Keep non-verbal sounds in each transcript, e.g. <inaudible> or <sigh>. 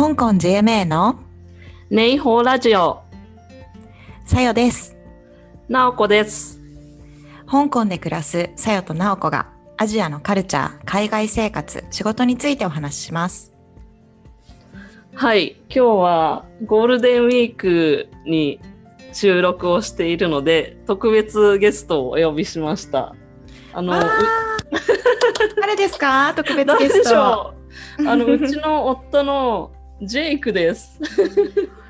香港 JMA のネイホーラジオ、さよです。なおこです。香港で暮らすさよとなおこがアジアのカルチャー、海外生活、仕事についてお話しします。はい、今日はゴールデンウィークに収録をしているので、特別ゲストをお呼びしました。あの、う <laughs> 誰ですか？特別ゲスト。<laughs> <laughs> あの、うちの夫のジェイクです。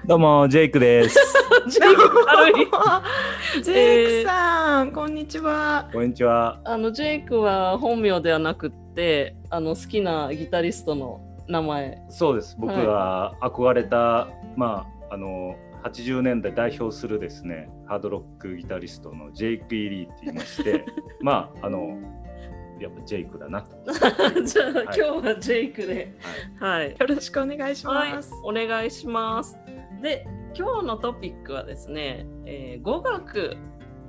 どうも、ジェイクです。<laughs> ジェイク軽い。<laughs> ジェイクさん、こんにちは。こんにちは。あの、ジェイクは本名ではなくって、あの、好きなギタリストの名前。そうです。僕が憧れた、まあ、あの、80年代代表するですね、ハードロックギタリストのジェイク・イリーって言いまして、<laughs> まあ、あの、やっぱジェイクだなと。<laughs> じゃあ、はい今日はジェイクで。はい。よろしくお願いしはいます。、お願いします。で、今日のトピックはですね、えー語学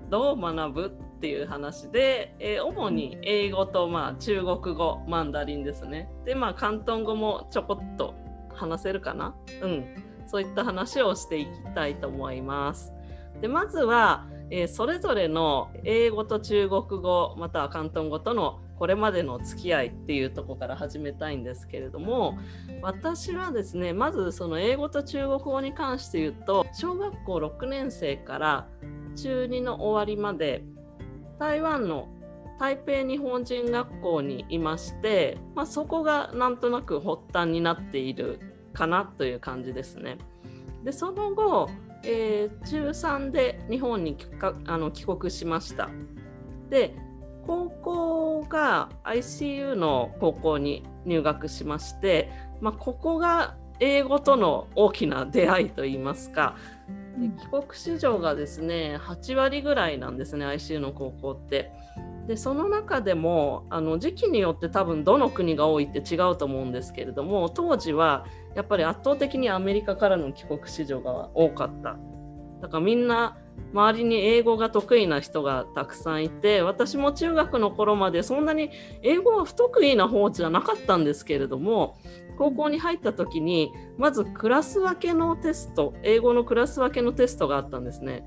どう学ぶっていう話で、えー主に英語と、まあ、中国語、マンダリンですね。で、まあ、広東語もちょこっと話せるかな？うん。そういった話をしていきたいと思います。で、まずは、えーそれぞれの英語と中国語、または広東語とのこれまでの付き合いっていうとこから始めたいんですけれども、私はですねまずその英語と中国語に関して言うと小学校6年生から中2の終わりまで台湾の台北日本人学校にいまして、まあ、そこがなんとなく発端になっているかなという感じですね。でその後、えー中3で日本にあの帰国しました。で高校が ICU の高校に入学しまして、まあ、ここが英語との大きな出会いといいますかで帰国子女がですね8割ぐらいなんですね ICU の高校って。でその中でもあの時期によって多分どの国が多いって違うと思うんですけれども当時はやっぱり圧倒的にアメリカからの帰国子女が多かった。だからみんな周りに英語が得意な人がたくさんいて私も中学の頃までそんなに英語は不得意な方じゃなかったんですけれども高校に入った時にまずクラス分けのテスト英語のクラス分けのテストがあったんですね。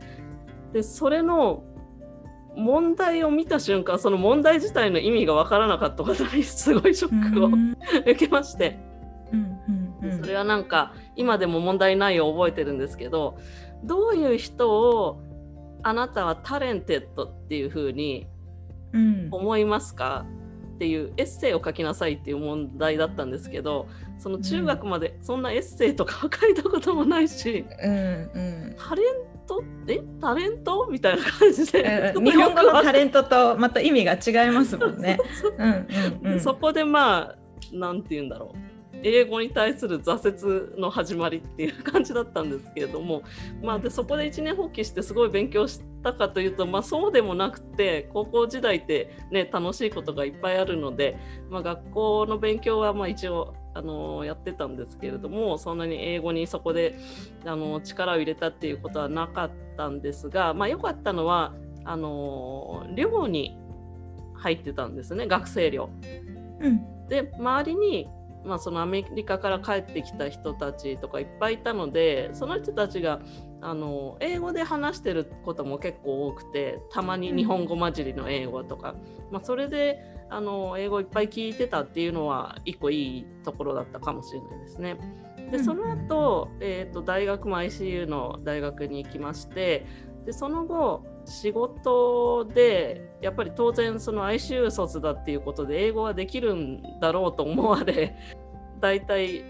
でそれの問題を見た瞬間その問題自体の意味が分からなかったことにすごいショックをうん受けまして。それはなんか今でも問題ないを覚えてるんですけどどういう人をあなたは talented っていうふうにうん。思いますか？っていうエッセイを書きなさいっていう問題だったんですけどその中学までそんなエッセイとかは書いたこともないし、うんうん。タレント？え？タレント？みたいな感じで、うん <laughs> 日本語のタレントとまた意味が違いますもんね。そこでまあなんて言うんだろう英語に対する挫折の始まりっていう感じだったんですけれども、まあ、でそこで一年放棄してすごい勉強したかというと、まあ、そうでもなくて高校時代って、ね、楽しいことがいっぱいあるので、まあ、学校の勉強はまあ一応あのやってたんですけれどもそんなに英語にそこであの力を入れたっていうことはなかったんですが、まあ、良かったのはあの寮に入ってたんですね学生寮。うんで周りに、まあ、そのアメリカから帰ってきた人たちとかいっぱいいたのでその人たちがあの英語で話してることも結構多くてたまに日本語混じりの英語とか、まあ、それであの英語いっぱい聞いてたっていうのは一個いいところだったかもしれないですね。でその後、えー、と大学も ICU の大学に行きましてでその後仕事でやっぱり当然その ICU 卒だっていうことで英語はできるんだろうと思われ大体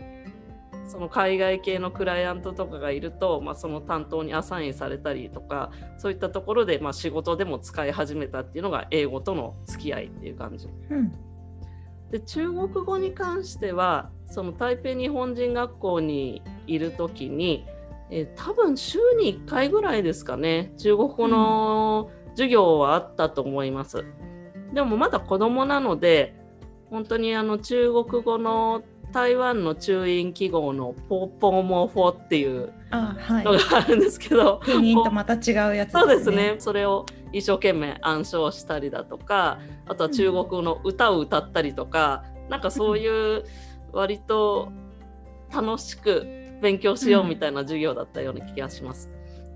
その海外系のクライアントとかがいると、まあ、その担当にアサインされたりとかそういったところで、まあ、仕事でも使い始めたっていうのが英語との付き合いっていう感じ。うんで中国語に関してはその台北日本人学校にいる時に、えー多分週に1回ぐらいですかね中国語の授業はあったと思います。でもまだ子供なので本当にあの中国語の台湾の中印記号のポーポーモーフォーっていうの。があるんですけど、ピンインとまた違うやつそうですね。それを一生懸命暗唱したりだとか、あとは中国の歌を歌ったりとか、なんかそういう割と楽しく勉強しようみたいな授業だったような気がします。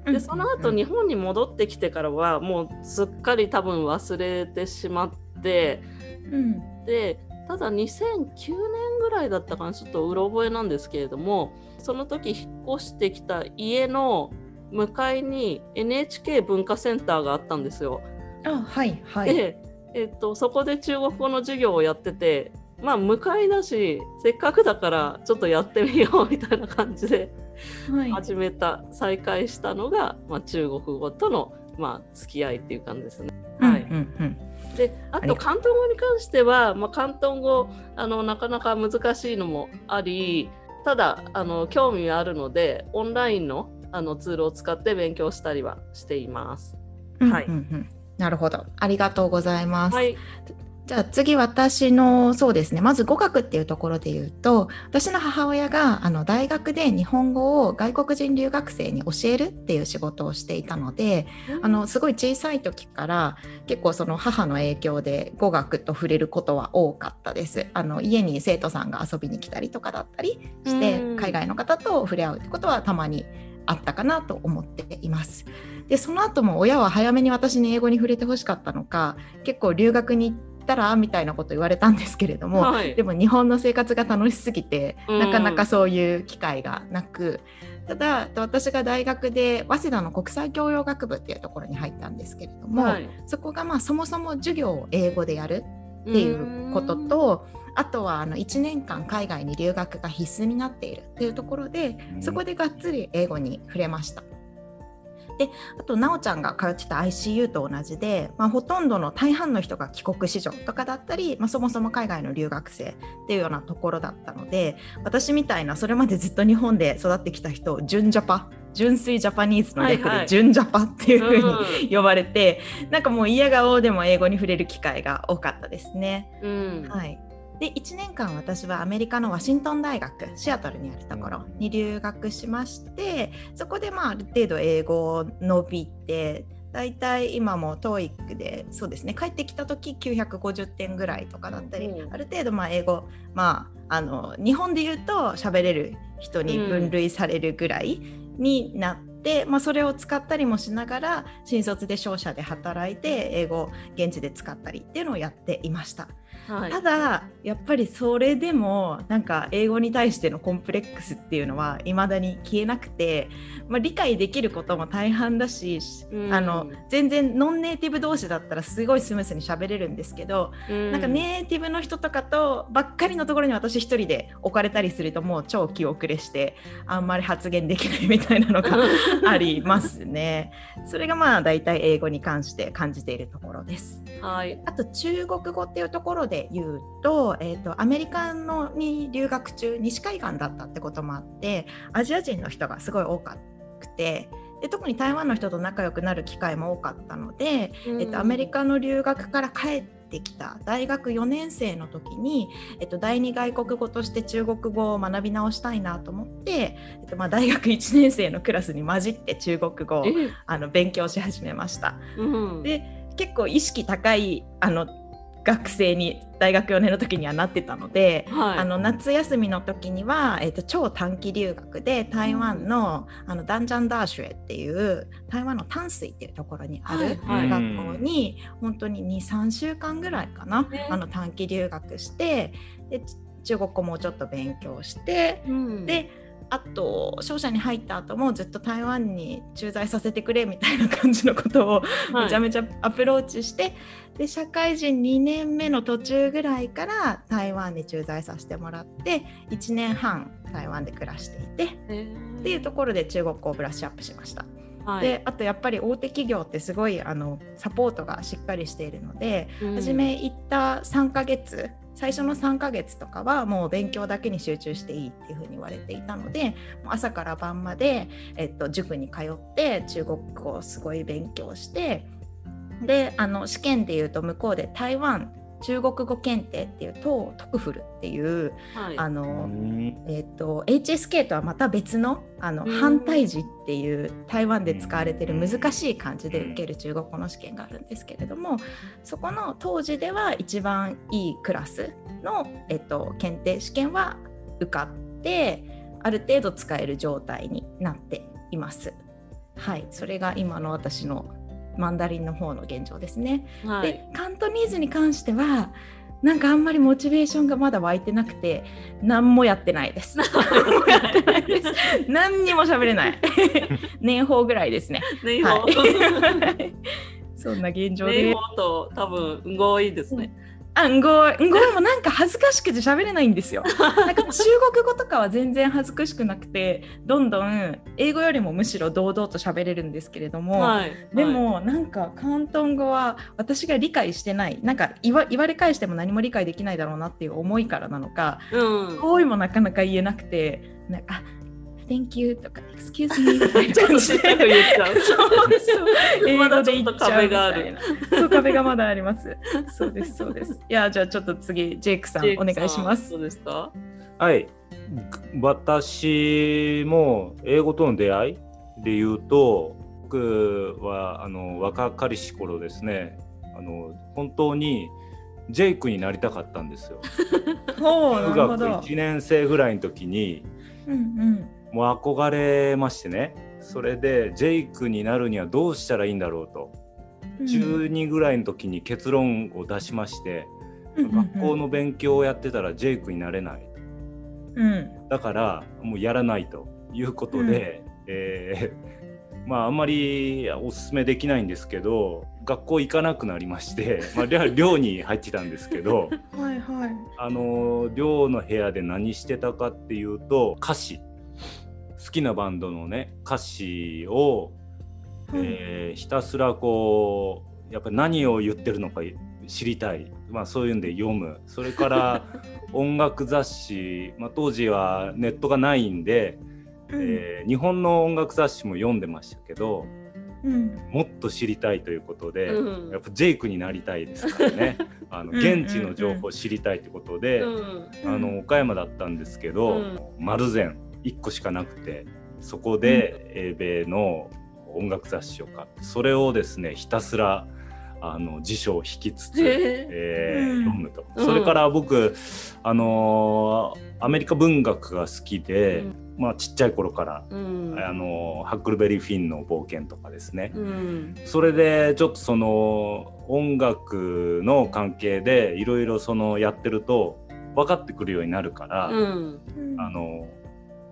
でその後日本に戻ってきてからはもうすっかり多分忘れてしまってうんでただ2009年ぐらいだったかなちょっとうろ覚えなんですけれどもその時引っ越してきた家の向かいに NHK 文化センターがあったんですよ。あはいはい。で、えっと、そこで中国語の授業をやっててまあ向かいだしせっかくだからちょっとやってみようみたいな感じではい始めた再開したのが、まあ、中国語との、まあ、付き合いっていう感じですね。はいうんうんであと広東語に関しては、まあ、広東語あのなかなか難しいのもありただあの興味はあるのでオンラインのあのツールを使って勉強したりはしています。うんはいうんうんなるほど。ありがとうございます。はい、じゃあ次私のそうですねまず語学っていうところで言うと私の母親があの大学で日本語を外国人留学生に教えるっていう仕事をしていたのであのすごい小さい時から結構その母の影響で語学と触れることは多かったです。あの家に生徒さんが遊びに来たりとかだったりしてうん海外の方と触れ合うってことはたまにあったかなと思っています。でその後も親は早めに私に英語に触れてほしかったのか結構留学に行ったらみたいなこと言われたんですけれども、はい。でも日本の生活が楽しすぎてうん。なかなかそういう機会がなく、ただ私が大学で早稲田の国際教養学部っていうところに入ったんですけれども、はい。そこがまあそもそも授業を英語でやるっていうこととあとはあの1年間海外に留学が必須になっているっていうところでそこでがっつり英語に触れました。であと奈緒ちゃんが通ってた ICU と同じで、まあ、ほとんどの大半の人が帰国子女とかだったり、まあ、そもそも海外の留学生っていうようなところだったので私みたいなそれまでずっと日本で育ってきた人を純ジャパ純粋ジャパニーズの略はいはい。で純ジャパっていうふうに、うん。呼ばれてなんかもう嫌顔でも英語に触れる機会が多かったですね。うん。はい、で1年間私はアメリカのワシントン大学シアトルにあるところに留学しましてそこでまあある程度英語を伸びてだいたい今も TOEIC でそうですね帰ってきた時950点ぐらいとかだったり、うん。ある程度まあ英語まああの日本で言うと喋れる人に分類されるぐらいになって、まあ、それを使ったりもしながら新卒で商社で働いて英語を現地で使ったりっていうのをやっていました。はいただやっぱりそれでもなんか英語に対してのコンプレックスっていうのは未だに消えなくて、まあ、理解できることも大半だし、うんあの全然ノンネイティブ同士だったらすごいスムースに喋れるんですけど、なんかネイティブの人とかとばっかりのところに私一人で置かれたりするともう超気遅れしてあんまり発言できないみたいなのが <laughs> ありますね。それがまあ大体英語に関して感じているところです。はいあと中国語っていうところで言うと,、えー、とアメリカのに留学中西海岸だったってこともあってアジア人の人がすごい多かくてで特に台湾の人と仲良くなる機会も多かったので、えっと、アメリカの留学から帰ってきた大学4年生の時に、えっと、第二外国語として中国語を学び直したいなと思って、えっとまあ、大学1年生のクラスに混じって中国語をえ。あの勉強し始めました。うん。で結構意識高いあの学生に大学4年の時にはなってたので、はい。あの夏休みの時には、えー、と超短期留学で台湾の,、あのダンジャンダーシュエっていう台湾の淡水っていうところにあるはいはい。学校に本当に23週間ぐらいかな、ねあの短期留学してで中国語もちょっと勉強してうん。であと商社に入った後もずっと台湾に駐在させてくれみたいな感じのことをはい。めちゃめちゃアプローチして、で社会人2年目の途中ぐらいから台湾に駐在させてもらって1年半台湾で暮らしていてえー。っていうところで中国語をブラッシュアップしました。はい。であとやっぱり大手企業ってすごいあのサポートがしっかりしているので、うん。初め行った3ヶ月最初の3ヶ月とかはもう勉強だけに集中していいっていうふうに言われていたので朝から晩まで、えっと、塾に通って中国語をすごい勉強してであの試験でいうと向こうで台湾中国語検定っていうトトクフルっていうはい。あの、えー、と HSK とはまた別のあのうん。反対字っていう台湾で使われてる難しい漢字で受ける中国語の試験があるんですけれどもそこの当時では一番いいクラスの、えっと検定試験は受かってある程度使える状態になっています。はい、それが今の私のマンダリンの方の現状ですね。はいでカントニーズに関してはなんかあんまりモチベーションがまだ湧いてなくて何もやってないです。<laughs> 何もやってないです。何にも喋れない。<laughs> 年俸ぐらいですね。ね、はいはい。<laughs> そんな現状ね、で。ほと多分、んごいですね。あ、んごい、んごいもなんか恥ずかしくて喋れないんですよ。<laughs> なんか中国語とかは全然恥ずかしくなくて、どんどん英語よりもむしろ堂々と喋れるんですけれども、はい。でもなんか広東語は私が理解してないなんか言わ言われ返しても何も理解できないだろうなっていう思いからなのかはい、うん。語彙もなかなか言えなくてなんかあ Thank you とか Excuse me みたいなちょっと感じで言っちゃう。そうそう。英 <laughs> まだ語でちょっと言っちゃうみ壁があるたいな。そう壁がまだあります。そうですそうです。いやじゃあちょっと次ジェイクさんお願いします。そうですか？はい。私も英語との出会いで言うと、僕はあの若かりし頃ですね、あの本当にジェイクになりたかったんですよ。<laughs> ほうな中学るほど。1年生ぐらいの時にうんもう憧れましてね、それでジェイクになるにはどうしたらいいんだろうと、うん。中2ぐらいの時に結論を出しまして、うん学校の勉強をやってたらジェイクになれない。うん。だからもうやらないということで、えーまああんまりおすすめできないんですけど学校行かなくなりまして、<laughs> まあ、寮寮に入ってたんですけど <laughs> はいはい。あの寮の部屋で何してたかっていうと歌詞好きなバンドのね歌詞を、えーひたすらこうやっぱり何を言ってるのか知りたい、まあ、そういうんで読む。それから <laughs> 音楽雑誌、まあ、当時はネットがないんで、えー日本の音楽雑誌も読んでましたけどうん。もっと知りたいということで、うん。やっぱジェイクになりたいですからね。<laughs> あのうん。現地の情報を知りたいということで、うん。あの岡山だったんですけど、うん。丸善1個しかなくてそこで英米の音楽雑誌を買ってそれをですねひたすらあの辞書を引きつつ、へー。えーうん。読むと、うん。それから僕あのーアメリカ文学が好きで、まあちっちゃい頃から、うん。あのーハックルベリー・フィンの冒険とかですね、うん。それでちょっとその音楽の関係でいろいろそのやってると分かってくるようになるから、うん。あの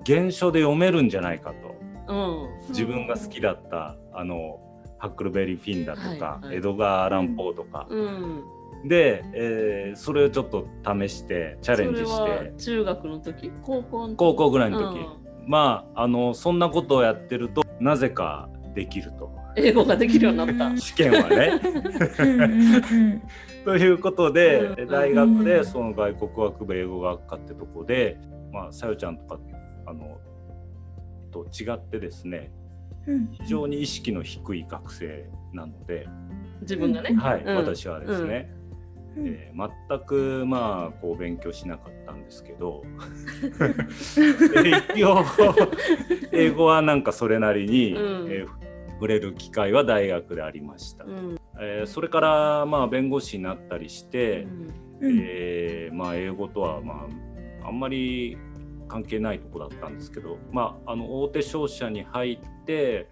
原書で読めるんじゃないかと。うん。自分が好きだったあのハックルベリー・フィンだとか、はいはい。エドガー・アラン・ポーとか、うん。で、えーそれをちょっと試してチャレンジしそれはて中学の時？高校の時？高校ぐらいの時、うん。まああのそんなことをやってるとなぜかできると。英語ができるようになった。<laughs> 試験はね。<laughs> ということで、うん。大学うん。でその外国語学部英語学科ってとこで、まあ、さよちゃんとかあのと違ってですねうん。非常に意識の低い学生なので、自分がね。はいうん。私はですね、うん。えー全くまあこう勉強しなかったんですけど <laughs> 一応英語はなんかそれなりに、うん。えー触れる機会は大学でありました。うん。えーそれからまあ弁護士になったりして、うん。えーまあ、英語とは、まあ、あんまり関係ないとこだったんですけど、まあ、あの大手商社に入って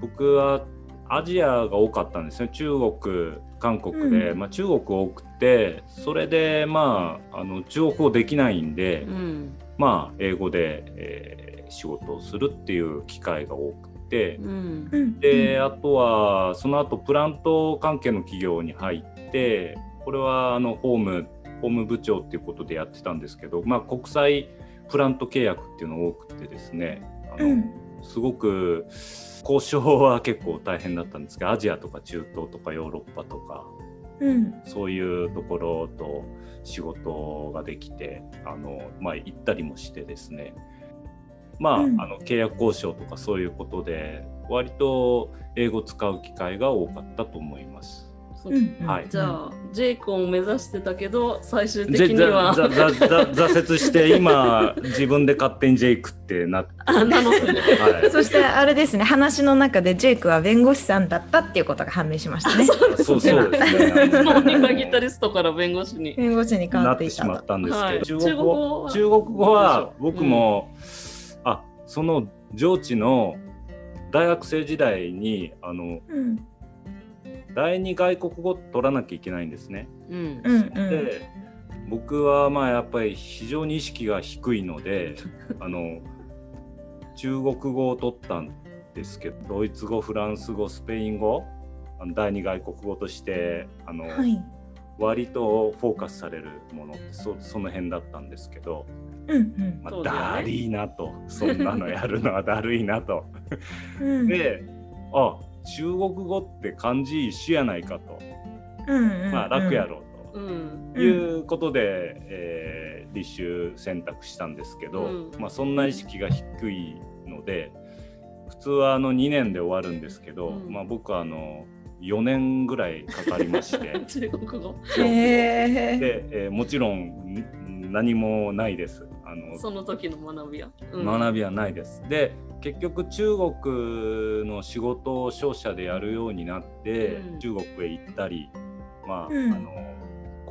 僕はアジアが多かったんですね中国韓国で、うんまあ、中国多くてそれで、まあ、あの中国語できないんで、うん。まあ、英語で、えー仕事をするっていう機会が多くて。うん。うんであとはその後プラント関係の企業に入ってこれはあのホーム法務部長っていうことでやってたんですけど、まあ、国際プラント契約っていうのが多くてですねあの、うん。すごく交渉は結構大変だったんですけどアジアとか中東とかヨーロッパとかうん。そういうところと仕事ができてあの、まあ、行ったりもしてですね。まあ,、うん。あの契約交渉とかそういうことで割と英語使う機会が多かったと思います。はい。じゃあ、ジェイコンを目指してたけど最終で的には。ざざざ挫折して今自分で勝手にジェイクってなってあなの。ではい。そしてあれですね。話の中でジェイクは弁護士さんだったっていうことが判明しましたね。そうそうですね。いつの間にかギタリストから弁護士に。弁護士に変わなっいたとっててしまっ。たんですけど、はい。中国語。中国語語はは僕も、あその上智の大学生時代にあのうん第二外国語取らなきゃいけないんですね。うんうんうんで僕はまあやっぱり非常に意識が低いので <laughs> あの中国語を取ったんですけどドイツ語フランス語スペイン語あの第二外国語としてあの、はい。割とフォーカスされるものってそその辺だったんですけど、うんまあそうだよねだるいなとそんなのやるのはだるいなと。であ中国語って漢字一緒やないかと、うんうん、まあ楽やろうと。うん。ということで、えー立修選択したんですけど、うん。まあ、そんな意識が低いので普通はあの2年で終わるんですけど、うん。まあ、僕はあの4年ぐらいかかりまして。<laughs> 中国語。で、えーもちろんん何もないです。あのその時の学びは。うん。学びはないです。で結局中国の仕事を商社でやるようになって、うん中国へ行ったり、まあうんあの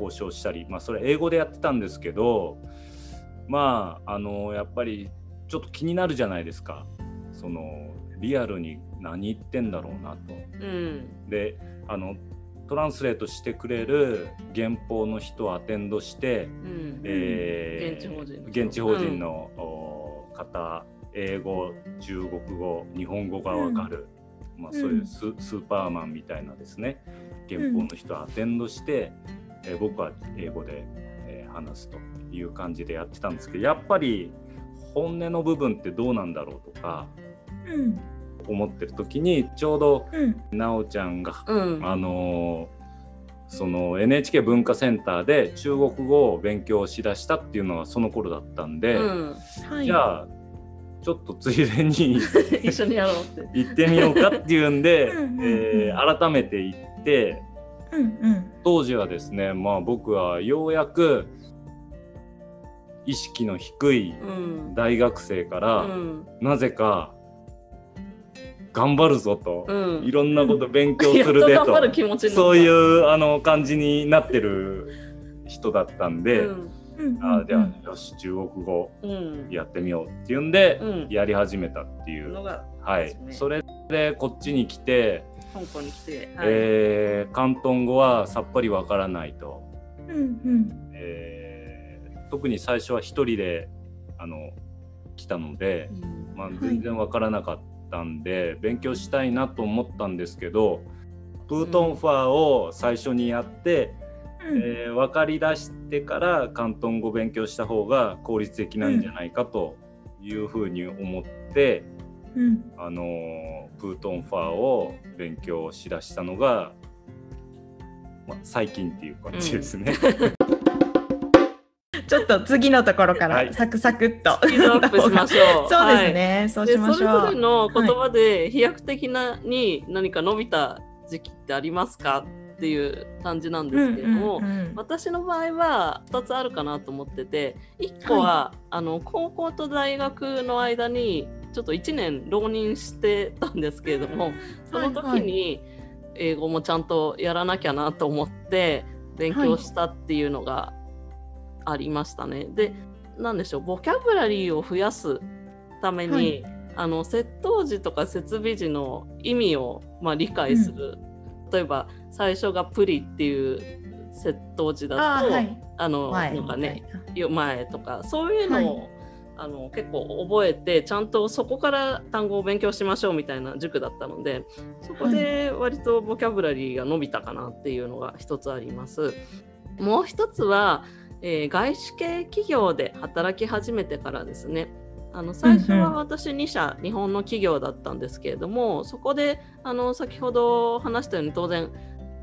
交渉したり、まあ、それ英語でやってたんですけどまああのやっぱりちょっと気になるじゃないですかそのリアルに何言ってんだろうなと。うん。であのトランスレートしてくれる原稿の人をアテンドして、うん。えー現地法人の方英語中国語日本語がわかる、まあ、そういうス,、スーパーマンみたいなですね原稿の人をアテンドして、えー僕は英語で、えー話すという感じでやってたんですけどやっぱり本音の部分ってどうなんだろうとかうん思ってる時にちょうどうんなおちゃんがうん。あのーその NHK 文化センターで中国語を勉強しだしたっていうのがその頃だったんで、うん。はい。じゃあちょっとついでに <laughs> 一緒にやろうって。行ってみようかっていうんで <laughs> えー改めて行ってうんうん当時はですねまあ僕はようやく意識の低いうん。大学生から、うん。なぜか頑張るぞと、うんいろんなこと勉強するでと。そういうあの感じになってる人だったんで、あじゃあよし中国語。うん。やってみようっていうんで、うん。やり始めたっていう、のが、はい。それでこっちに来て、香港に来て。はい。えー広東語はさっぱりわからないと、うんうん。えー特に最初は一人であの来たので、うん。まあい、全然わからなかったんで、勉強したいなと思ったんですけどプートンファーを最初にやって、うんえー分かりだしてから広東語勉強した方が効率的なんじゃないかというふうに思って、うんあのープートンファーを勉強しだしたのが、まあ、最近っていう感じですね。<laughs> ちょっと次のところかはいらサクサクっと。スピードアップしましょう。<laughs> そうですね、そうしでましょう。それぞれの言葉で飛躍的なに何か伸びた時期ってありますか？っていう感じなんですけれども、うん。うんうん私の場合は2つあるかなと思ってて1個は、あの高校と大学の間にちょっと1年浪人してたんですけれどもその時に英語もちゃんとやらなきゃなと思って勉強したっていうのがありましたね。で何でしょうボキャブラリーを増やすために、はい。あの窃盗時とか設備時の意味を、まあ、理解する、例えば最初がプリっていう窃盗時だとあ、はい。の前な。んかね前とかそういうのを、あの結構覚えてちゃんとそこから単語を勉強しましょうみたいな塾だったのでそこで割とボキャブラリーが伸びたかなっていうのが一つあります。もう一つは、えー外資系企業で働き始めてからですね。あの最初は私2社、日本の企業だったんですけれどもそこであの先ほど話したように当然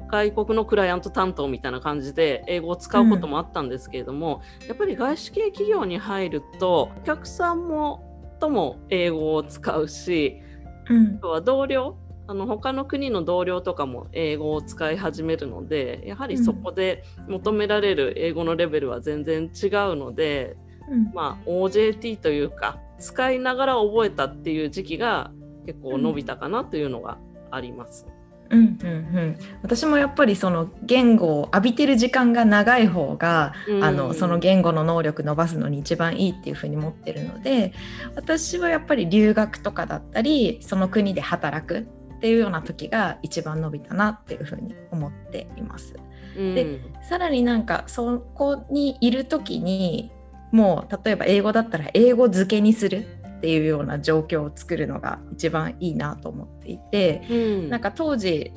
外国のクライアント担当みたいな感じで英語を使うこともあったんですけれども、やっぱり外資系企業に入るとお客さんもとも英語を使うしうん。あとは同僚あの他の国の同僚とかも英語を使い始めるのでやはりそこで求められる英語のレベルは全然違うので、うん、まあ OJT というか使いながら覚えたっていう時期が結構伸びたかなというのがあります。うんうんうん、私もやっぱりその言語を浴びてる時間が長い方が、うん、あのその言語の能力伸ばすのに一番いいっていうふうに思ってるので私はやっぱり留学とかだったりその国で働くっていうような時が一番伸びたなっていうふうに思っています。うん、でさらになんかそこにいる時にもう例えば英語だったら英語漬けにするっていうような状況を作るのが一番いいなと思っていて、うん、なんか当時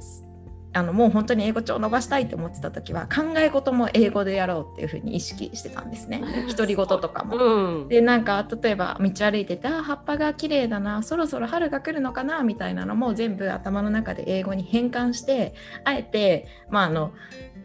あのもう本当に英語帳を伸ばしたいと思ってた時は考え事も英語でやろうっていうふうに意識してたんですね独り言とかも。うん、でなんか例えば道歩いててあ葉っぱが綺麗だなそろそろ春が来るのかなみたいなのも全部頭の中で英語に変換してあえてまああの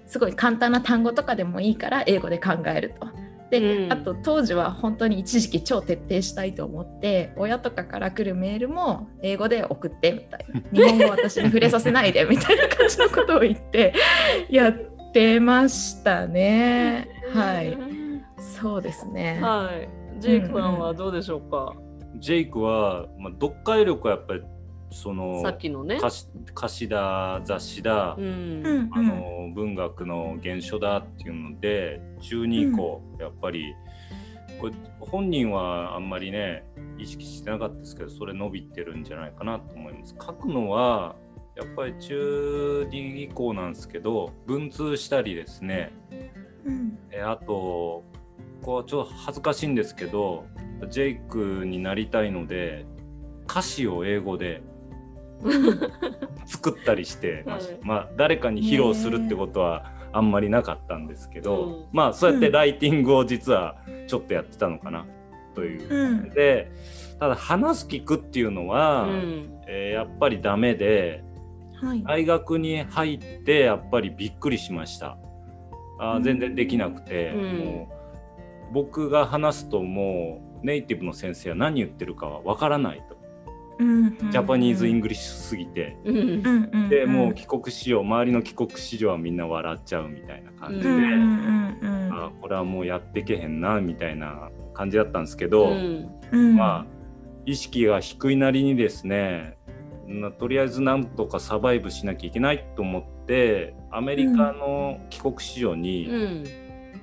すごい簡単な単語とかでもいいから英語で考えると。で、うん、あと当時は本当に一時期超徹底したいと思って親とかから来るメールも英語で送ってみたいな。<laughs> 日本語私に触れさせないでみたいな感じのことを言って <laughs> やってましたね。はい。そうですね。はい。ジェイクさんはどうでしょうか、うん、ジェイクは、まあ、読解力はやっぱりそのさっきのね。歌詞だ雑誌だ、うん、あの文学の原書だっていうので中2以降、うん、やっぱりこれ本人はあんまりね意識してなかったですけどそれ伸びてるんじゃないかなと思います。書くのはやっぱり中2以降なんですけど文通したりですね、うん、えあとこうちょっと恥ずかしいんですけどジェイクになりたいので歌詞を英語で <laughs> 作ったりしてましまあ誰かに披露するってことはあんまりなかったんですけど、まあそうやってライティングを実はちょっとやってたのかなという、でただ話す聞くっていうのは、うん、えー、やっぱりダメで、はい、大学に入ってやっぱりびっくりしました。あ全然できなくて、うん、もう僕が話すともうネイティブの先生は何言ってるかはわからないと。 Japanese English すぎて、でもう帰国子女周りの帰国子女はみんな笑っちゃうみたいな感じで、あこれはもうやってけへんなみたいな感じだったんですけど、まあ意識が低いなりにですねとりあえずなんとかサバイブしなきゃいけないと思ってアメリカの帰国子女に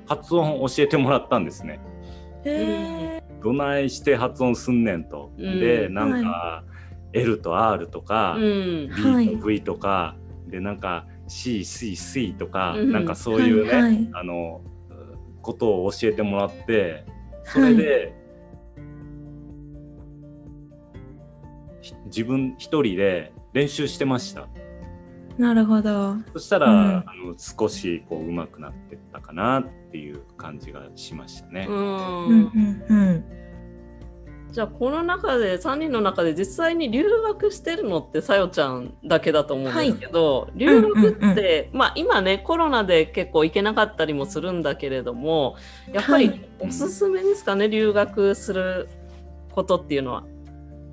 発音を教えてもらったんですね。どないして発音すんねんと。うん、でなんか、はい、L と R とか、うん、B と V とか、はい、でなんか C、C、C とか、うん、なんかそういうね、はいはい、あのことを教えてもらってそれで、自分一人で練習してました。なるほど。そしたら、うん、あの少しこう上手くなってったかなっていう感じがしましたね。うん。うんうんじゃあこの中で3人の中で実際に留学してるのってさよちゃんだけだと思うんですけど、はい、留学って、まあ今ねコロナで結構行けなかったりもするんだけれどもやっぱりおすすめですかね、はい、留学することっていうのは？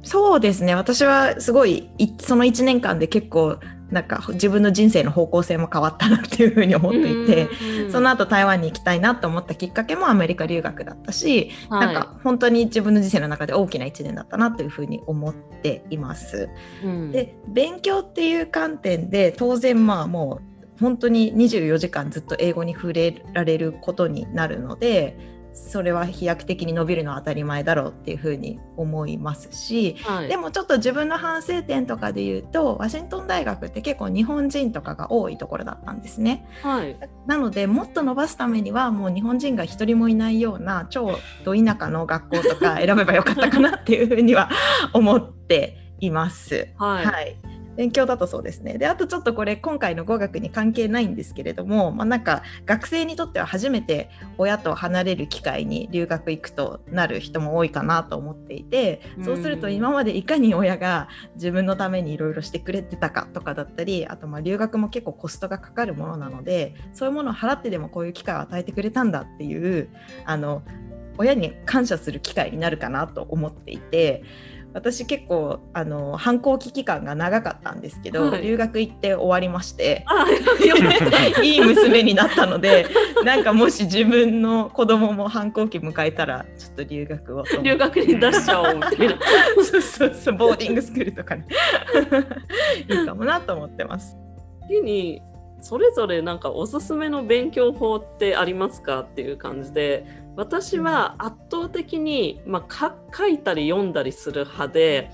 そうですね。私はすごいその1年間で結構なんか自分の人生の方向性も変わったなっていうふうに思っていて、その後台湾に行きたいなと思ったきっかけもアメリカ留学だったし、はい、なんか本当に自分の人生の中で大きな1年だったなというふうに思っています。うん、で勉強っていう観点で当然まあもう本当に24時間ずっと英語に触れられることになるのでそれは飛躍的に伸びるのは当たり前だろうっていうふうに思いますし、はい、でもちょっと自分の反省点とかで言うとワシントン大学って結構日本人とかが多いところだったんですね。はい、なのでもっと伸ばすためにはもう日本人が一人もいないような超ど田舎の学校とか選べばよかったかなっていうふうには思っています。はい、はい勉強だとそうですね。で、あとちょっとこれ今回の語学に関係ないんですけれども、まあ、なんか学生にとっては初めて親と離れる機会に留学行くとなる人も多いかなと思っていて、そうすると今までいかに親が自分のためにいろいろしてくれてたかとかだったり、あとまあ留学も結構コストがかかるものなので、そういうものを払ってでもこういう機会を与えてくれたんだっていう、あの親に感謝する機会になるかなと思っていて私結構あの反抗期期間が長かったんですけど、はい留学行って終わりましてあ <laughs> いい娘になったのでなんかもし自分の子供も反抗期迎えたらちょっと留学を留学に出しちゃおうみたいな。<laughs> そうそうそうボーディングスクールとかね <laughs> いいかもなと思ってます。次にそれぞれなんかおすすめの勉強法ってありますかっていう感じで私は圧倒的に、まあ、か書いたり読んだりする派で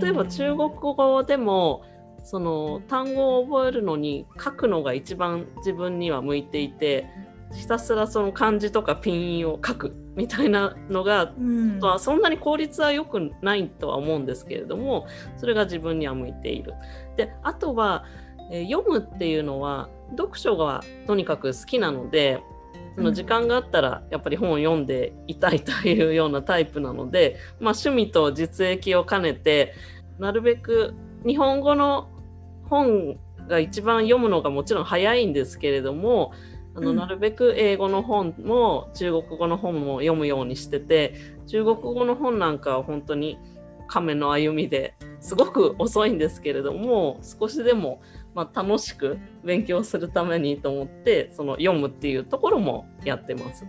例えば中国語でもその単語を覚えるのに書くのが一番自分には向いていてひたすらその漢字とかピン印を書くみたいなのがうん。まあそんなに効率は良くないとは思うんですけれどもそれが自分には向いている。であとは、えー読むっていうのは読書がとにかく好きなのでその時間があったらやっぱり本を読んでいたいというようなタイプなので、まあ、趣味と実益を兼ねてなるべく日本語の本が一番読むのがもちろん早いんですけれどもあのうん。なるべく英語の本も中国語の本も読むようにしてて中国語の本なんかは本当に亀の歩みですごく遅いんですけれども少しでもまあ楽しく勉強するためにと思ってその読むっていうところもやってます。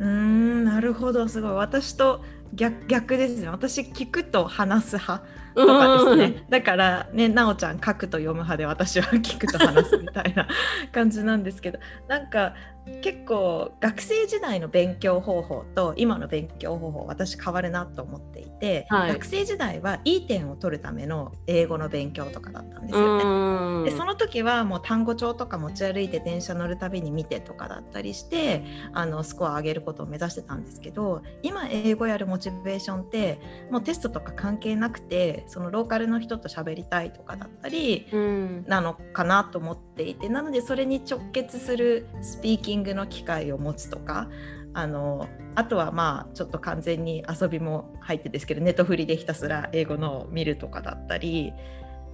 うーんなるほど。すごい。私と逆逆ですね。私聞くと話す派とかですね。だからねなおちゃん書くと読む派で私は聞くと話すみたいな感じなんですけど。なんか結構学生時代の勉強方法と今の勉強方法私変わるなと思っていて、はい。学生時代はいい点を取るための英語の勉強とかだったんですうよね。でその時はもう単語帳とか持ち歩いて電車乗るたびに見てとかだったりしてあのスコア上げることを目指してたんですけど今英語やるモチベーションってもうテストとか関係なくてそのローカルの人と喋りたいとかだったりうん。なのかなと思っていてなのでそれに直結するスピーキングの機会を持つとかあのあとはまあちょっと完全に遊びも入ってですけどネットフリでひたすら英語のを見るとかだったり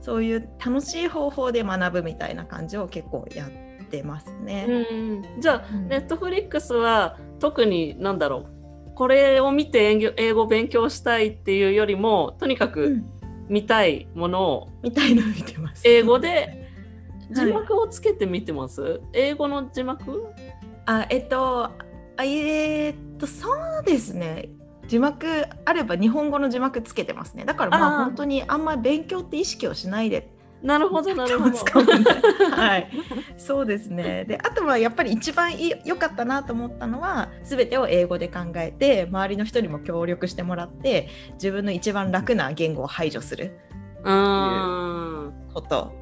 そういう楽しい方法で学ぶみたいな感じを結構やってますね。うんじゃあうん。ネットフリックスは特に何だろう。これを見て英語英語勉強したいっていうよりもとにかくうん。見たいものをみたいの見てます。英語で字はい。幕をつけて見てます、英語の字幕？あえっとあえーっとそうですね。字幕あれば日本語の字幕つけてますね。だからまあ本当にあんまり勉強って意識をしないで。なるほどなるほど。<laughs> はい。<laughs> そうですね。であとはやっぱり一番いい良かったなと思ったのは全てを英語で考えて周りの人にも協力してもらって自分の一番楽な言語を排除する。うー。んこと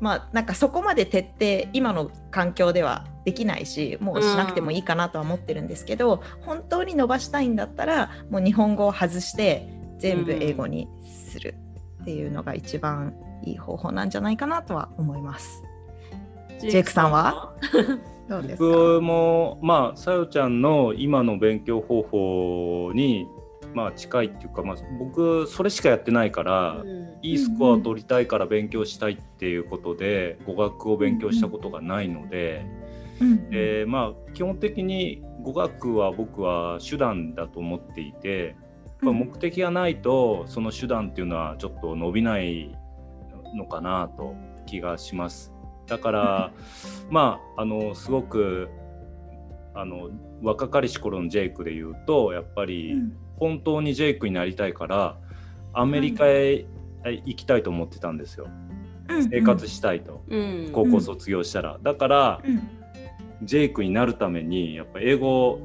まあなんかそこまで徹底今の環境ではできないしもうしなくてもいいかなとは思ってるんですけど、本当に伸ばしたいんだったらもう日本語を外して全部英語にするっていうのが一番いい方法なんじゃないかなとは思います。ジェイクさんは？<laughs> どうですか？僕もまあさよちゃんの今の勉強方法にまあ近いっていうか、まあ、僕それしかやってないから、うん。いいスコアを取りたいから勉強したいっていうことで語学を勉強したことがないので、うん。えーまあ基本的に語学は僕は手段だと思っていて、やっぱ目的がないとその手段っていうのはちょっと伸びないのかなと気がします。だから、まああのすごくあの若かりし頃のジェイクで言うとやっぱり本当にジェイクになりたいからアメリカへ行きたいと思ってたんですよ。生活したいと、うん高校卒業したら。だから、うん。ジェイクになるためにやっぱ英語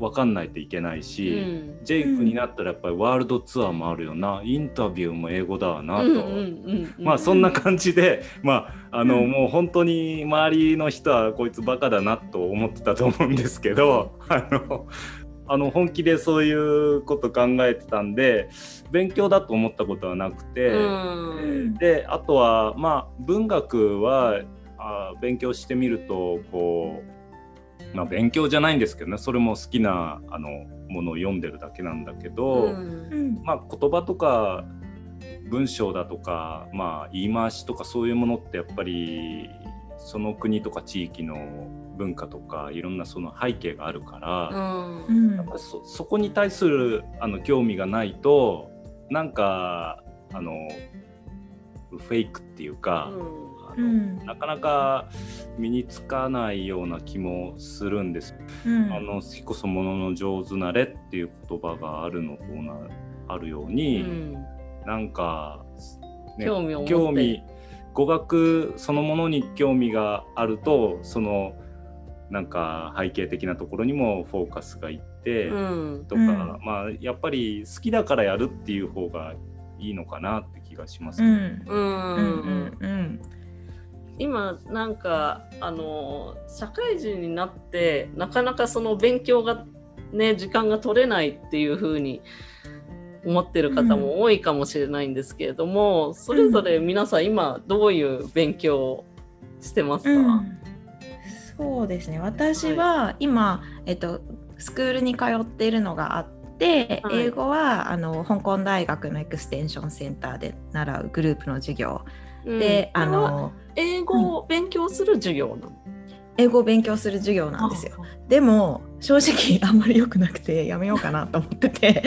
わかんないといけないし、うん。ジェイクになったらやっぱりワールドツアーもあるよな。インタビューも英語だわなと、うんうんうんうん。まあそんな感じで、<laughs> まああの、うん。もう本当に周りの人はこいつバカだなと思ってたと思うんですけどあのあの本気でそういうこと考えてたんで勉強だと思ったことはなくて、うん。であとはまあ文学はあ勉強してみるとこう、まあ、勉強じゃないんですけどねそれも好きなあのものを読んでるだけなんだけど、まあ、言葉とか文章だとか、まあ、言い回しとかそういうものってやっぱりその国とか地域の文化とかいろんなその背景があるから、うん。うん。やっぱそそこに対するあの興味がないとなんかあのフェイクっていうか、あのうん。なかなか身につかないような気もするんです。うん。あの好きこそものの上手なれっていう言葉があるのとなあるように、うん。なんか、ね興味を持って。興味語学そのものに興味があるとそのなんか背景的なところにもフォーカスがいって、うん。とか、うん。まあやっぱり好きだからやるっていう方がいいのかなって気がしますね。うん。ううんんうん。今なんかあの社会人になってなかなかその勉強がね時間が取れないっていう風に思ってる方も多いかもしれないんですけれども、それぞれ皆さん今どういう勉強をしてますか、うんそうですね。私は今、えっと、スクールに通っているのがあって、はい。英語はあの香港大学のエクステンションセンターで習うグループの授業。うん。で、あの英語を勉強する授業なの、英語を勉強する授業なんですよ。でも正直あんまり良くなくてやめようかなと思ってて。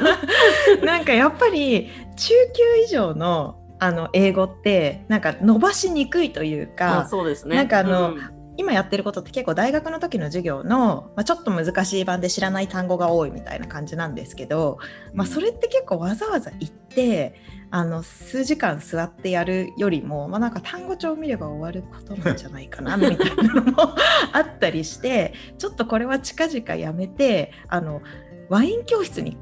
<laughs> なんかやっぱり中級以上のあの英語ってなんか伸ばしにくいというあかそうですね。なんかあのうん今やってることって結構大学の時の授業の、まあ、ちょっと難しい版で知らない単語が多いみたいな感じなんですけど、まあ、それって結構わざわざ行ってあの数時間座ってやるよりも、まあ、なんか単語帳を見れば終わることなんじゃないかな <laughs> みたいなのも <laughs> あったりしてちょっとこれは近々やめてあのワイン教室に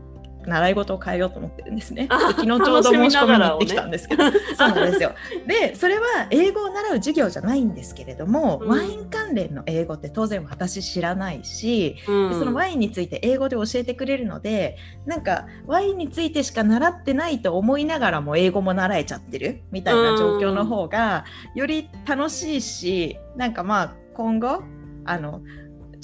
習い事を変えようと思ってるんですね。あ昨日ちょうど申し込みに行ってきたんですけど、楽そうなんですよ。でそれは英語を習う授業じゃないんですけれども、うんワイン関連の英語って当然私知らないし、うんでそのワインについて英語で教えてくれるのでなんかワインについてしか習ってないと思いながらも英語も習えちゃってるみたいな状況の方がより楽しいしなんかまあ今後あの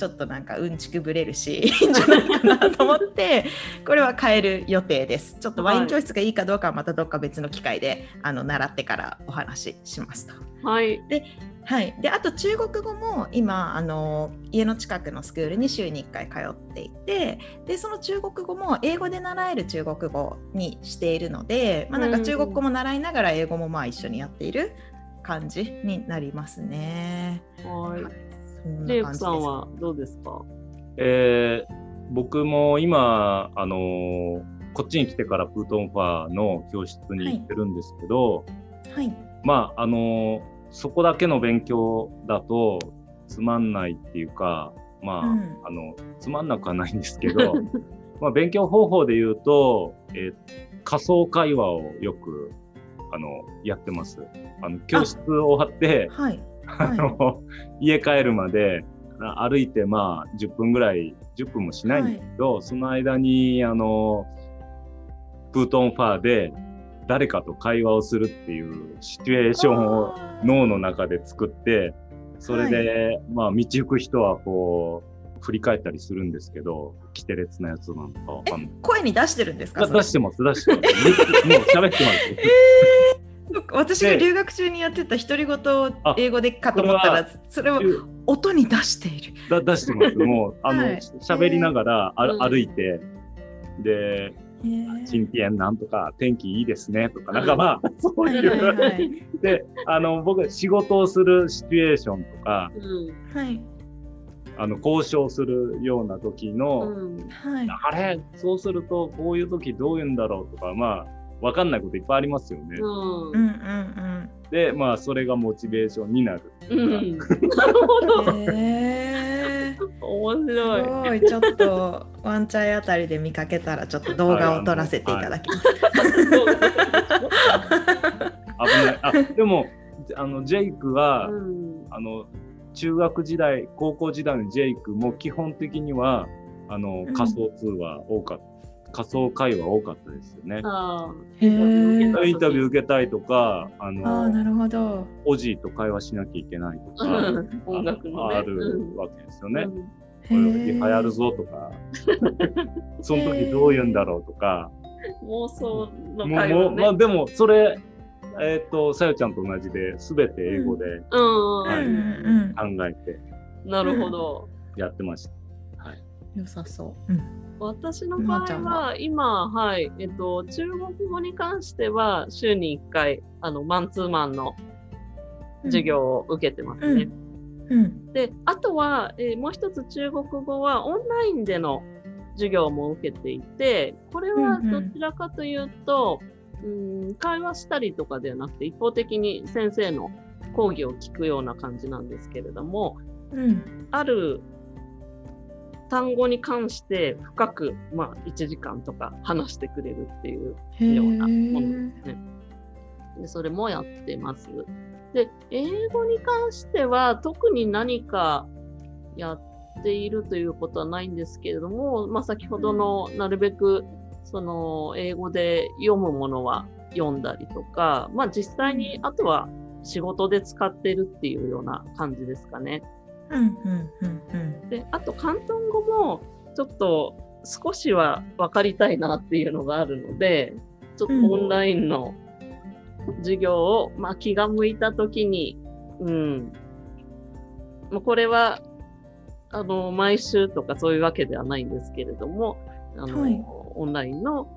ちょっとなんかうんちくぶれるし <laughs> いいんじゃないかなと思ってこれは変える予定です。ちょっとワイン教室がいいかどうかはまたどっか別の機会であの習ってからお話ししますと。はい。はい、であと中国語も今あの家の近くのスクールに週に1回通っていてでその中国語も英語で習える中国語にしているので、まあ、なんか中国語も習いながら英語もまあ一緒にやっている感じになりますね。はい。レイクさんはどうですか？えー僕も今、あのーこっちに来てからプートンファーの教室に行ってるんですけど、はい、まああのーそこだけの勉強だとつまんないっていうかまあ、うん。あのつまんなくはないんですけど <laughs> まあ勉強方法で言うと、えー仮想会話をよくあのやってます。あの教室終わってはい、あの、家帰るまであ歩いてまあ10分ぐらい10分もしないんですけど、その間にあのプートンファーで誰かと会話をするっていうシチュエーションを脳の中で作ってそれで、まあ道行く人はこう振り返ったりするんですけどキテレツなやつなのかわかんない。声に出してるんですか？出してます出してます。もう喋ってます。そっか <laughs> 私が留学中にやってた独り言をあ。英語でかと思ったらそれを音に出している。だ出してます。もう、あの、はい。喋りながらあうん。歩いて、で、新天なんとか、天気いいですねとか、なんかまあ、そうはいはいいう。はい。<laughs> で、あの、僕、仕事をするシチュエーションとか、うん。はい。あの、交渉するような時の、うん。はい。あれ、そうすると、こういう時どういうんだろうとか、まあ、わかんないこといっぱいありますよね。うんうんうんで、まあ、それがモチベーションになるうん。なるほど。うん。へー面白い。すごいちょっとワンチャイあたりで見かけたらちょっと動画を撮らせていただきます。危ない。あ、でも、あの、ジェイクは、うんあの中学時代高校時代のジェイクも基本的にはあのうん仮想通話多かった、仮想会話多かったですよね。あインタビュー受けたいとかあああのなるほど。おじいと会話しなきゃいけないとあか、うん音楽のね。ああるわけですよね。うんこういう時流行るぞとか <laughs> その時どう言うんだろうとか、妄想の会話ね。もうまあでもそれえっ、とさよちゃんと同じで全て英語でうんうはいんうん考えてなるほど。やってました。良さそう。うん。私の場合は今、はい、えっと、中国語に関しては週に1回、あの、マンツーマンの授業を受けてますね。うん。で、あとは、えーもう一つ中国語はオンラインでの授業も受けていて、これはどちらかというと、うん会話したりとかではなくて、一方的に先生の講義を聞くような感じなんですけれども、うん。ある単語に関して深く、まあ、1時間とか話してくれるっていうへようなものーですね。でそれもやってます。で、英語に関しては特に何かやっているということはないんですけれども、まあ、先ほどのなるべくその英語で読むものは読んだりとか、まあ、実際にあとは仕事で使ってるっていうような感じですかね。うんうんうんうん。で、あと広東語もちょっと少しは分かりたいなっていうのがあるので、ちょっとオンラインの授業を、まあ、気が向いたときに、うん。まあこれは、あの、毎週とかそういうわけではないんですけれども、あの、はい。オンラインの、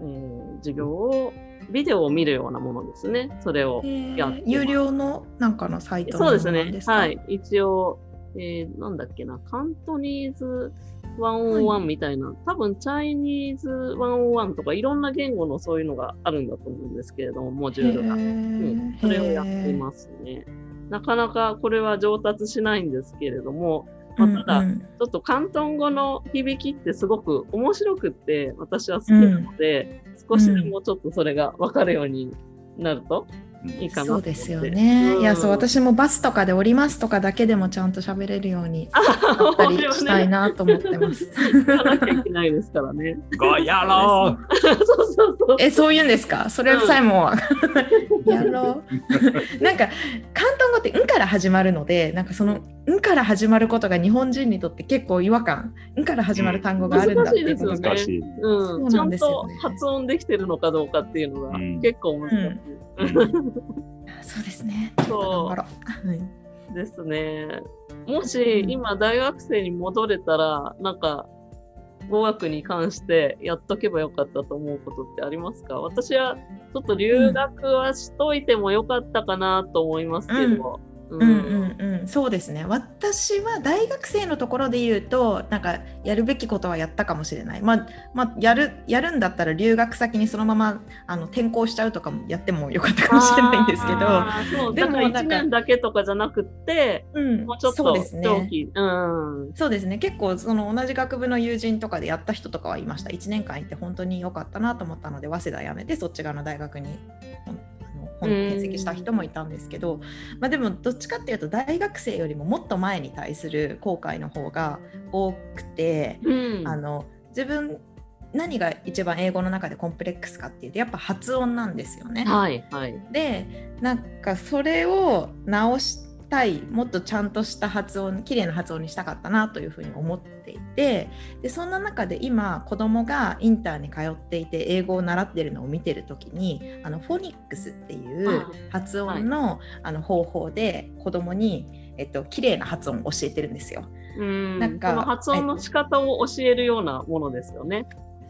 えー授業を、ビデオを見るようなものですね。それをやってます有料のなんかのサイトそうですねはい。一応、えー、なんだっけな、カントニーズ101みたいな、多分チャイニーズ101とかいろんな言語のそういうのがあるんだと思うんですけれども、モジュールが。へうん、ーそれをやってますね。なかなかこれは上達しないんですけれども、まあ、ただ、ちょっと広東語の響きってすごく面白くって私は好きなので、少しでもちょっとそれが分かるようになるといいかな。そうですよね。いや、そう、ん私もバスとかで降りますとかだけでもちゃんと喋れるように <laughs> あなったりしたいなと思ってます。行かなきゃいけないですからね。ごやろうそうそうそう。<laughs> え、そう言うんですか？それさえも、<laughs> やろう。なんか、広東語って「ん」から始まるので、なんかその「ん」から始まることが日本人にとって結構違和感、「ん」から始まる単語があるんだっていうことが難しいですよね難しい。うん、そうちゃんとなんですよね発音できてるのかどうかっていうのがうん結構難しい。そうですね。そう。はい、うですね。もし今大学生に戻れたら、なんか語学に関してやっとけばよかったと思うことってありますか？私はちょっと留学はしといてもよかったかなと思いますけど。うんうん。うんうん、そうですね。私は大学生のところで言うとなんかやるべきことはやったかもしれない、まあまあ、やるやるんだったら留学先にそのままあの転校しちゃうとかもやってもよかったかもしれないんですけど、で1もなんか年だけとかじゃなくって、うん。もうちょっとそうですね。長期。うん。そうですね。結構その同じ学部の友人とかでやった人とかはいました。1年間いて本当に良かったなと思ったので早稲田辞めてそっち側の大学に転籍した人もいたんですけど、まあ、でもどっちかっていうと大学生よりももっと前に対する後悔の方が多くて、うん。あの自分何が一番英語の中でコンプレックスかっていうとやっぱ発音なんですよね。はいはい。でなんかそれを直したいもっとちゃんとした発音綺麗な発音にしたかったなというふうに思っていてでそんな中で今子供がインターに通っていて英語を習ってるのを見てる時にあのフォニックスっていうあ発音の,、あの方法で子供にえっと綺麗な発音を教えてるんですよ。うん。なんか発音の仕方を教えるようなものですよね。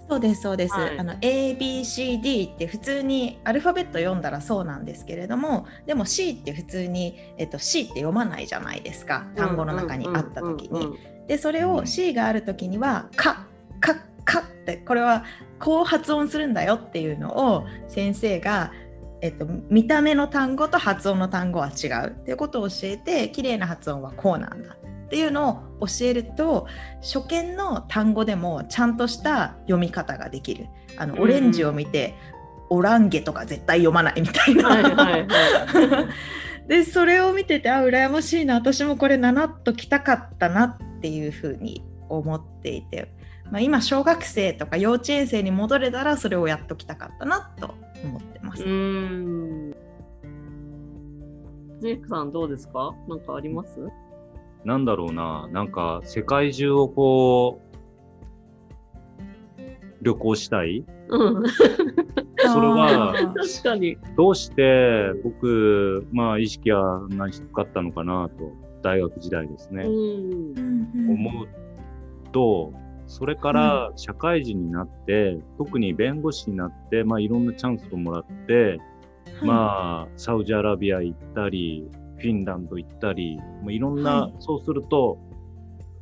そうですそうです、はい。あの ABCD って普通にアルファベット読んだらそうなんですけれどもでも C って普通に、えっと、C って読まないじゃないですか。単語の中にあった時に。でそれを C がある時には「か」「か」「か」ってこれはこう発音するんだよっていうのを先生がえっと、見た目の単語と発音の単語は違うっていうことを教えて綺麗な発音はこうなんだっていうのを教えると初見の単語でもちゃんとした読み方ができるあのうんオレンジを見て、オランゲとか絶対読まないみたいな。はいはいはい。<laughs> でそれを見ててあ羨ましいな私もこれ習っときたかったなっていうふうに思っていて、まあ、今小学生とか幼稚園生に戻れたらそれをやっときたかったなと思ってます。うーん。ジェイクさんどうですか？なんかあります？なんだろうな、なんか世界中をこう、旅行したいうん。<laughs> それは確かに。どうして僕、まあ意識はな低かったのかなと、大学時代ですね。うん。うんうん思うとそれから社会人になって、特に弁護士になって、まあ、いろんなチャンスをもらって、まあ、サウジアラビア行ったり、フィンランド行ったり、まあ、いろんな、はい。そうすると、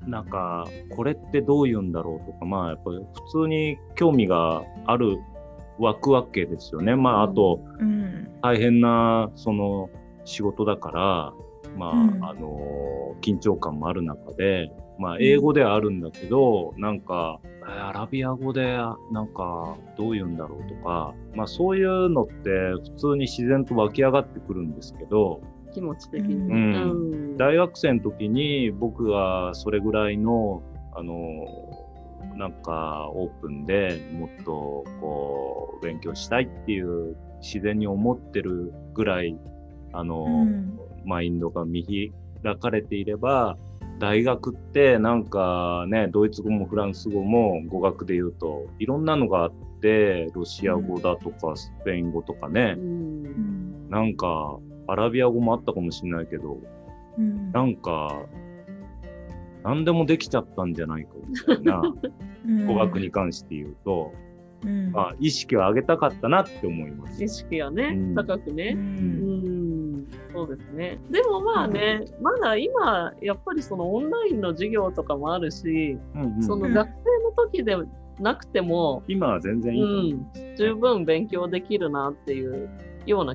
なんか、これってどういうんだろうとか、まあ、やっぱり普通に興味がある湧くわけですよね。まあ、あと、うん。大変な、その、仕事だから、まあ、うん。あの、緊張感もある中で、まあ、英語ではあるんだけど、なんか、えーアラビア語で、なんか、どういうんだろうとか、まあ、そういうのって、普通に自然と湧き上がってくるんですけど、気持ち的に。うん。うん。大学生の時に僕がそれぐらいの、あの、なんかオープンでもっとこう勉強したいっていう自然に思ってるぐらい、あの、うん。マインドが見開かれていれば、大学ってなんかね、ドイツ語もフランス語も語学で言うといろんなのがあって、ロシア語だとかスペイン語とかね、うん。なんかアラビア語もあったかもしれないけど、うん。なんか、何でもできちゃったんじゃないかみたいな、語学に関して言うと、うん。まあ、意識を上げたかったなって思います。意。識がね、うん。高くうね。うん。ん、そうですね。でもまあね、まだ今、やっぱりそのオンラインの授業とかもあるし、うんうん。そのうん学生の時でなくても、今は全然ういいう。ん、十分勉強できるなっていうような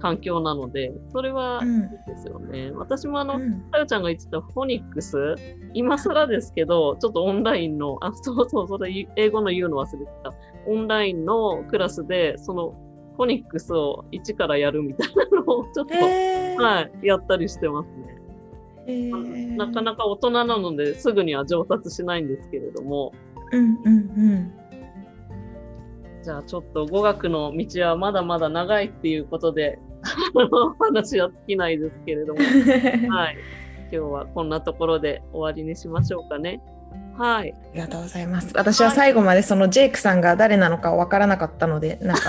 環境なので、それはうんいいですよね。私もあの、うんさよちゃんが言ってたフォニックス、今更ですけど、ちょっとオンラインの、あ、そうそう、それ英語の言うの忘れてた。オンラインのクラスで、そのフォニックスを一からやるみたいなのをちょっと、はい、やったりしてますね。なかなか大人なのですぐには上達しないんですけれども、うんうんじゃあちょっと語学の道はまだまだ長いっていうことで、話は尽きないですけれども、うん。はい。今日はこんなところで終わりにしましょうかね。はい。ありがとうございます。私は最後までそのジェイクさんが誰なのかわからなかったので、なんか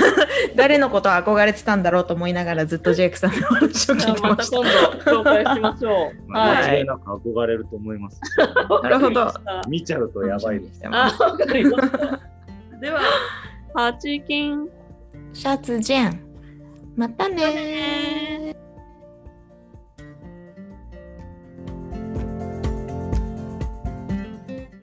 <laughs> 誰のことを憧れてたんだろうと思いながらずっとジェイクさんの話を聞いてましたあまた今。度紹介しましょう。まあ、はい。間違いなく憧れると思います。なるほど見ちゃうとやばいです。あ、わかりました。では、パチキン。シャツジェン。またね